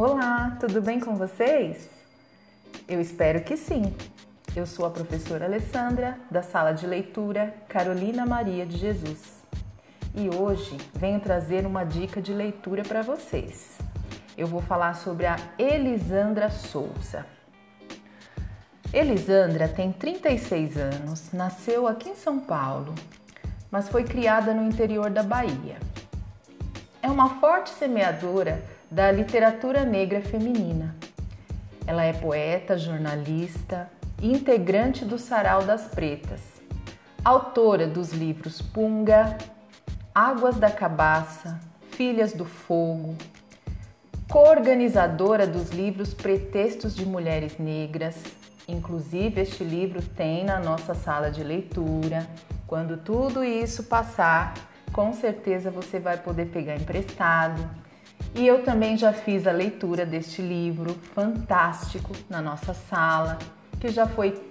Olá, tudo bem com vocês? Eu espero que sim. Eu sou a professora Alessandra, da sala de leitura Carolina Maria de Jesus. E hoje venho trazer uma dica de leitura para vocês. Eu vou falar sobre a Elisandra Souza. Elisandra tem 36 anos, nasceu aqui em São Paulo, mas foi criada no interior da Bahia. É uma forte semeadora da literatura negra feminina. Ela é poeta, jornalista e integrante do Sarau das Pretas, autora dos livros Punga, Águas da Cabaça, Filhas do Fogo, coorganizadora dos livros Pretextos de Mulheres Negras. Inclusive, este livro tem na nossa sala de leitura. Quando tudo isso passar, com certeza você vai poder pegar emprestado e eu também já fiz a leitura deste livro fantástico na nossa sala, que já foi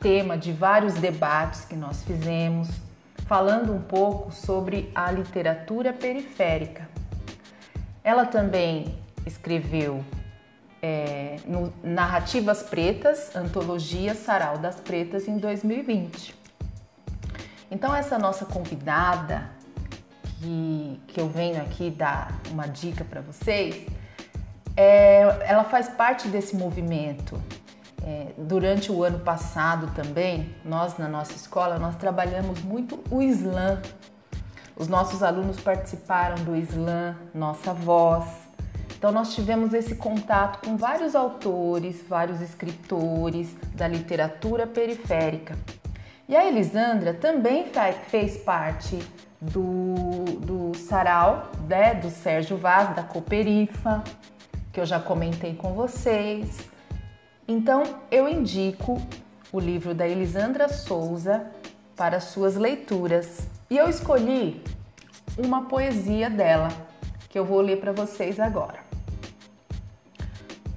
tema de vários debates que nós fizemos, falando um pouco sobre a literatura periférica. Ela também escreveu é, no Narrativas Pretas, Antologia Sarau das Pretas, em 2020. Então, essa nossa convidada, que, que eu venho aqui dar uma dica para vocês, é, ela faz parte desse movimento. É, durante o ano passado também, nós na nossa escola, nós trabalhamos muito o Islã. Os nossos alunos participaram do Islã, Nossa Voz. Então nós tivemos esse contato com vários autores, vários escritores da literatura periférica. E a Elisandra também fez parte do, do sarau, né, do Sérgio Vaz, da Cooperifa, que eu já comentei com vocês. Então, eu indico o livro da Elisandra Souza para suas leituras. E eu escolhi uma poesia dela, que eu vou ler para vocês agora.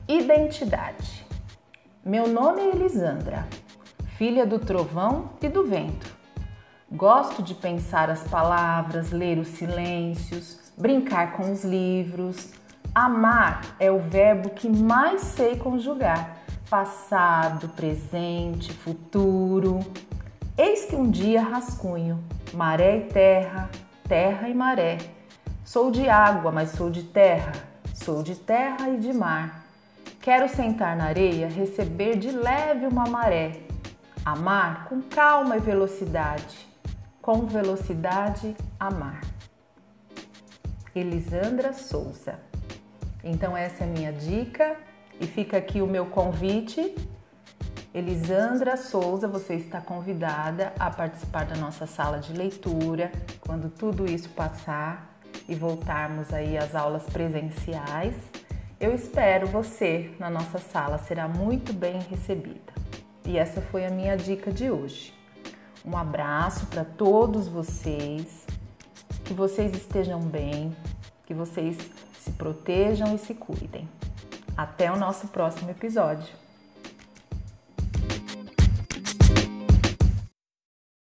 Identidade. Meu nome é Elisandra, filha do trovão e do vento. Gosto de pensar as palavras, ler os silêncios, brincar com os livros. Amar é o verbo que mais sei conjugar: passado, presente, futuro. Eis que um dia rascunho, maré e terra, terra e maré. Sou de água, mas sou de terra, sou de terra e de mar. Quero sentar na areia, receber de leve uma maré. Amar com calma e velocidade com velocidade amar. Elisandra Souza. Então essa é a minha dica e fica aqui o meu convite. Elisandra Souza, você está convidada a participar da nossa sala de leitura quando tudo isso passar e voltarmos aí às aulas presenciais. Eu espero você na nossa sala, será muito bem recebida. E essa foi a minha dica de hoje. Um abraço para todos vocês. Que vocês estejam bem, que vocês se protejam e se cuidem. Até o nosso próximo episódio.